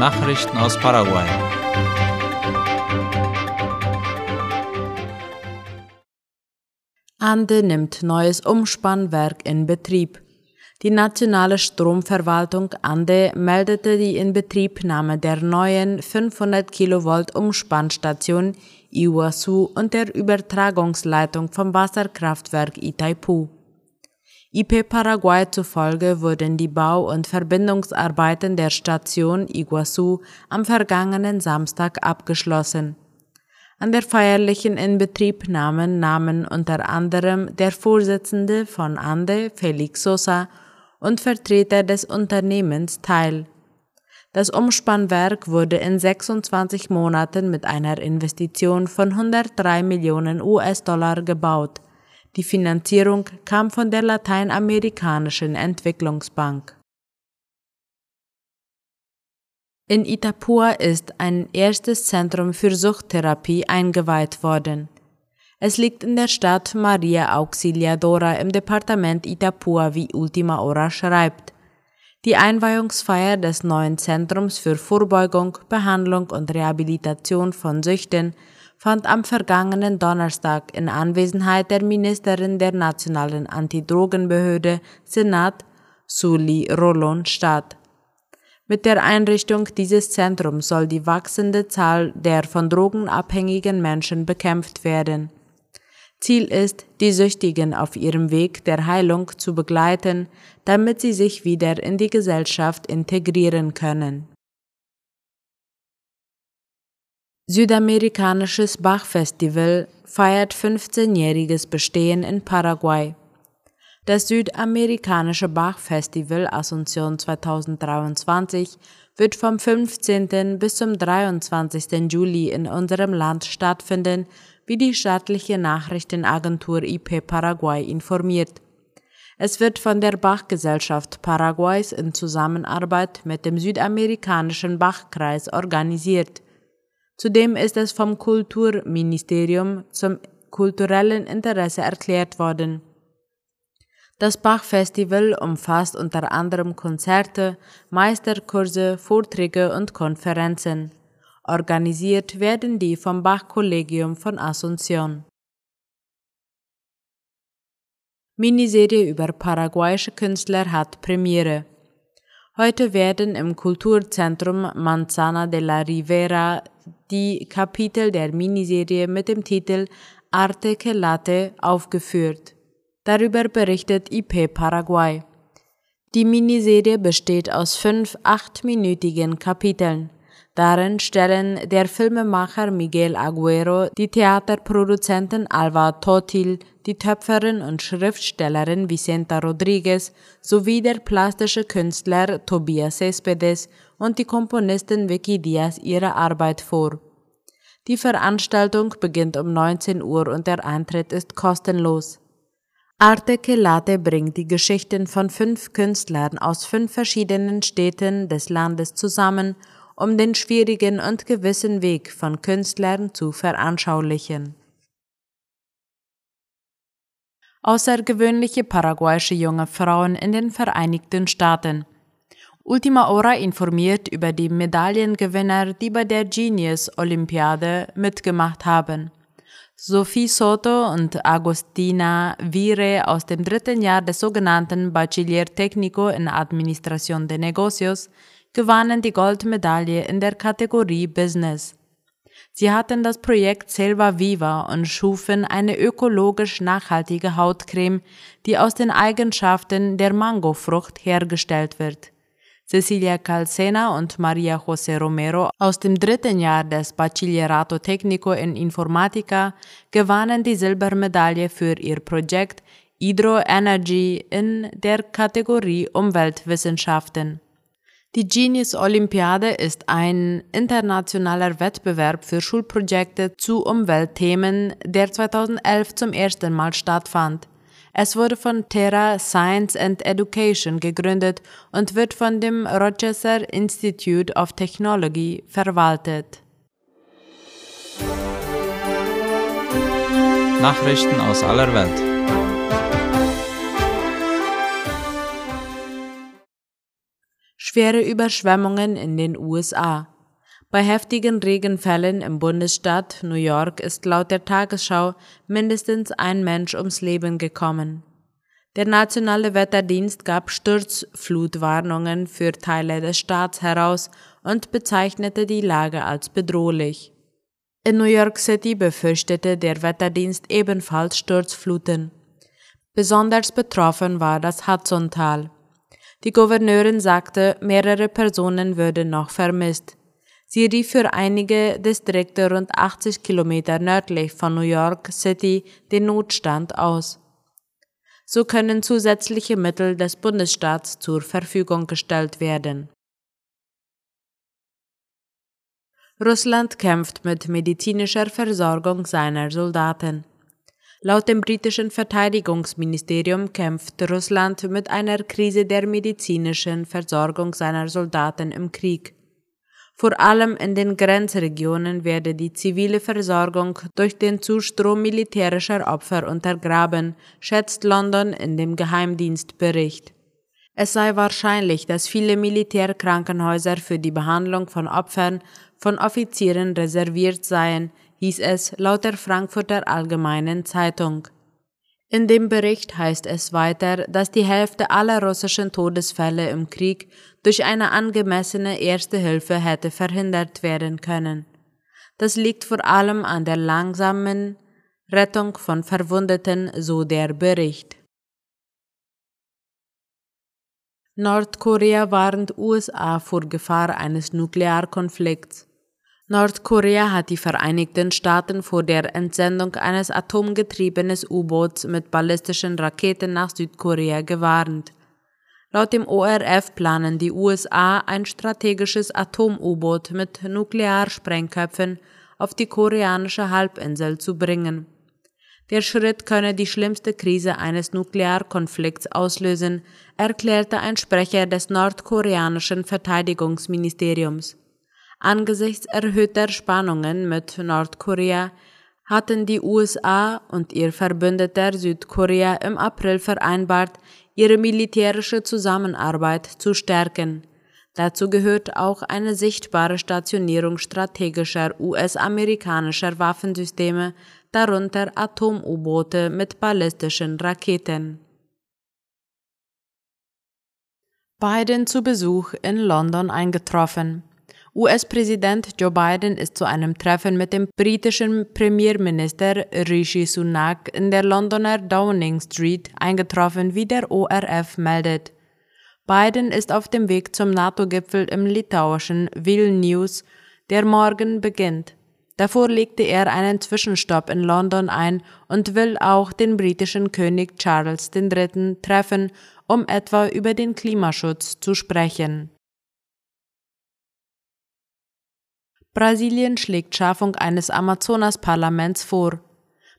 Nachrichten aus Paraguay. Ande nimmt neues Umspannwerk in Betrieb. Die nationale Stromverwaltung Ande meldete die Inbetriebnahme der neuen 500 Kilovolt Umspannstation Iguazu und der Übertragungsleitung vom Wasserkraftwerk Itaipu. IP Paraguay zufolge wurden die Bau- und Verbindungsarbeiten der Station Iguazu am vergangenen Samstag abgeschlossen. An der feierlichen Inbetriebnahme nahmen unter anderem der Vorsitzende von Ande, Felix Sosa, und Vertreter des Unternehmens teil. Das Umspannwerk wurde in 26 Monaten mit einer Investition von 103 Millionen US-Dollar gebaut. Die Finanzierung kam von der Lateinamerikanischen Entwicklungsbank. In Itapua ist ein erstes Zentrum für Suchttherapie eingeweiht worden. Es liegt in der Stadt Maria Auxiliadora im Departement Itapua, wie Ultima Hora schreibt. Die Einweihungsfeier des neuen Zentrums für Vorbeugung, Behandlung und Rehabilitation von Süchten fand am vergangenen Donnerstag in Anwesenheit der Ministerin der Nationalen Antidrogenbehörde Senat, Suli Rolon, statt. Mit der Einrichtung dieses Zentrums soll die wachsende Zahl der von Drogen abhängigen Menschen bekämpft werden. Ziel ist, die Süchtigen auf ihrem Weg der Heilung zu begleiten, damit sie sich wieder in die Gesellschaft integrieren können. Südamerikanisches Bachfestival feiert 15-jähriges Bestehen in Paraguay. Das Südamerikanische Bachfestival Asunción 2023 wird vom 15. bis zum 23. Juli in unserem Land stattfinden wie die staatliche Nachrichtenagentur IP Paraguay informiert. Es wird von der Bachgesellschaft Paraguays in Zusammenarbeit mit dem südamerikanischen Bachkreis organisiert. Zudem ist es vom Kulturministerium zum kulturellen Interesse erklärt worden. Das Bachfestival umfasst unter anderem Konzerte, Meisterkurse, Vorträge und Konferenzen. Organisiert werden die vom Bach-Kollegium von Asunción. Miniserie über paraguayische Künstler hat Premiere. Heute werden im Kulturzentrum Manzana de la Rivera die Kapitel der Miniserie mit dem Titel Arte que Late aufgeführt. Darüber berichtet IP Paraguay. Die Miniserie besteht aus fünf achtminütigen Kapiteln. Darin stellen der Filmemacher Miguel Aguero, die Theaterproduzentin Alva Totil, die Töpferin und Schriftstellerin Vicenta Rodriguez sowie der plastische Künstler Tobias Cespedes und die Komponistin Vicky Diaz ihre Arbeit vor. Die Veranstaltung beginnt um 19 Uhr und der Eintritt ist kostenlos. Arte Kelate bringt die Geschichten von fünf Künstlern aus fünf verschiedenen Städten des Landes zusammen um den schwierigen und gewissen Weg von Künstlern zu veranschaulichen. Außergewöhnliche paraguayische junge Frauen in den Vereinigten Staaten. Ultima Hora informiert über die Medaillengewinner, die bei der Genius Olympiade mitgemacht haben. Sophie Soto und Agostina Vire aus dem dritten Jahr des sogenannten Bachiller Técnico in Administración de Negocios gewannen die Goldmedaille in der Kategorie Business. Sie hatten das Projekt Selva Viva und schufen eine ökologisch nachhaltige Hautcreme, die aus den Eigenschaften der Mangofrucht hergestellt wird. Cecilia Calcena und Maria José Romero aus dem dritten Jahr des Bachillerato Técnico in Informatica gewannen die Silbermedaille für ihr Projekt Hydro Energy in der Kategorie Umweltwissenschaften. Die Genius Olympiade ist ein internationaler Wettbewerb für Schulprojekte zu Umweltthemen, der 2011 zum ersten Mal stattfand. Es wurde von Terra Science and Education gegründet und wird von dem Rochester Institute of Technology verwaltet. Nachrichten aus aller Welt. Schwere Überschwemmungen in den USA. Bei heftigen Regenfällen im Bundesstaat New York ist laut der Tagesschau mindestens ein Mensch ums Leben gekommen. Der nationale Wetterdienst gab Sturzflutwarnungen für Teile des Staats heraus und bezeichnete die Lage als bedrohlich. In New York City befürchtete der Wetterdienst ebenfalls Sturzfluten. Besonders betroffen war das Hudsontal. Die Gouverneurin sagte, mehrere Personen würden noch vermisst. Sie rief für einige Distrikte rund 80 Kilometer nördlich von New York City den Notstand aus. So können zusätzliche Mittel des Bundesstaats zur Verfügung gestellt werden. Russland kämpft mit medizinischer Versorgung seiner Soldaten. Laut dem britischen Verteidigungsministerium kämpft Russland mit einer Krise der medizinischen Versorgung seiner Soldaten im Krieg. Vor allem in den Grenzregionen werde die zivile Versorgung durch den Zustrom militärischer Opfer untergraben, schätzt London in dem Geheimdienstbericht. Es sei wahrscheinlich, dass viele Militärkrankenhäuser für die Behandlung von Opfern von Offizieren reserviert seien, hieß es laut der Frankfurter Allgemeinen Zeitung. In dem Bericht heißt es weiter, dass die Hälfte aller russischen Todesfälle im Krieg durch eine angemessene Erste Hilfe hätte verhindert werden können. Das liegt vor allem an der langsamen Rettung von Verwundeten, so der Bericht. Nordkorea warnt USA vor Gefahr eines Nuklearkonflikts. Nordkorea hat die Vereinigten Staaten vor der Entsendung eines atomgetriebenen U-Boots mit ballistischen Raketen nach Südkorea gewarnt. Laut dem ORF planen die USA ein strategisches Atom-U-Boot mit Nuklearsprengköpfen auf die koreanische Halbinsel zu bringen. Der Schritt könne die schlimmste Krise eines Nuklearkonflikts auslösen, erklärte ein Sprecher des nordkoreanischen Verteidigungsministeriums. Angesichts erhöhter Spannungen mit Nordkorea hatten die USA und ihr Verbündeter Südkorea im April vereinbart, ihre militärische Zusammenarbeit zu stärken. Dazu gehört auch eine sichtbare Stationierung strategischer US-amerikanischer Waffensysteme, darunter Atom-U-Boote mit ballistischen Raketen. Biden zu Besuch in London eingetroffen. US-Präsident Joe Biden ist zu einem Treffen mit dem britischen Premierminister Rishi Sunak in der Londoner Downing Street eingetroffen, wie der ORF meldet. Biden ist auf dem Weg zum NATO-Gipfel im litauischen Vilnius, der morgen beginnt. Davor legte er einen Zwischenstopp in London ein und will auch den britischen König Charles III. treffen, um etwa über den Klimaschutz zu sprechen. Brasilien schlägt Schaffung eines Amazonas-Parlaments vor.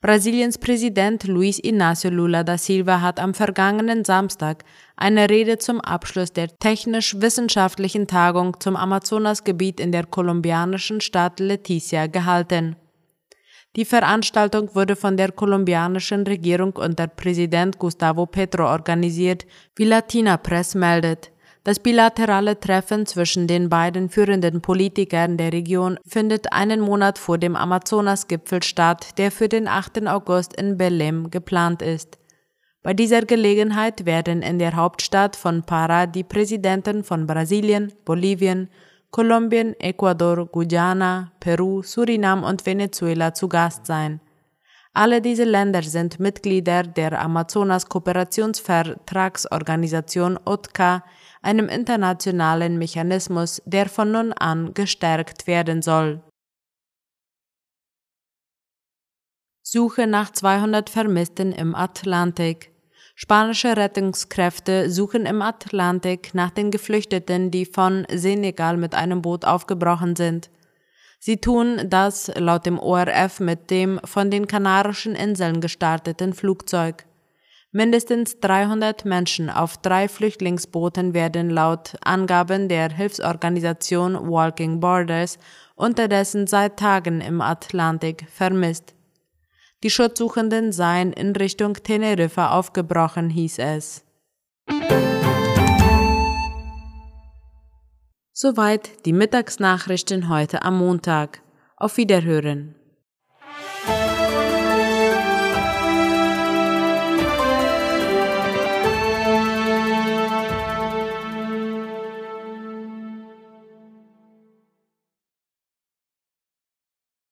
Brasiliens Präsident Luiz Inácio Lula da Silva hat am vergangenen Samstag eine Rede zum Abschluss der technisch-wissenschaftlichen Tagung zum Amazonasgebiet in der kolumbianischen Stadt Leticia gehalten. Die Veranstaltung wurde von der kolumbianischen Regierung unter Präsident Gustavo Petro organisiert, wie Latina Press meldet. Das bilaterale Treffen zwischen den beiden führenden Politikern der Region findet einen Monat vor dem Amazonas-Gipfel statt, der für den 8. August in Belém geplant ist. Bei dieser Gelegenheit werden in der Hauptstadt von Para die Präsidenten von Brasilien, Bolivien, Kolumbien, Ecuador, Guyana, Peru, Surinam und Venezuela zu Gast sein. Alle diese Länder sind Mitglieder der Amazonas-Kooperationsvertragsorganisation OTCA, einem internationalen Mechanismus, der von nun an gestärkt werden soll. Suche nach 200 Vermissten im Atlantik. Spanische Rettungskräfte suchen im Atlantik nach den Geflüchteten, die von Senegal mit einem Boot aufgebrochen sind. Sie tun das laut dem ORF mit dem von den Kanarischen Inseln gestarteten Flugzeug. Mindestens 300 Menschen auf drei Flüchtlingsbooten werden laut Angaben der Hilfsorganisation Walking Borders unterdessen seit Tagen im Atlantik vermisst. Die Schutzsuchenden seien in Richtung Teneriffa aufgebrochen, hieß es. Soweit die Mittagsnachrichten heute am Montag. Auf Wiederhören.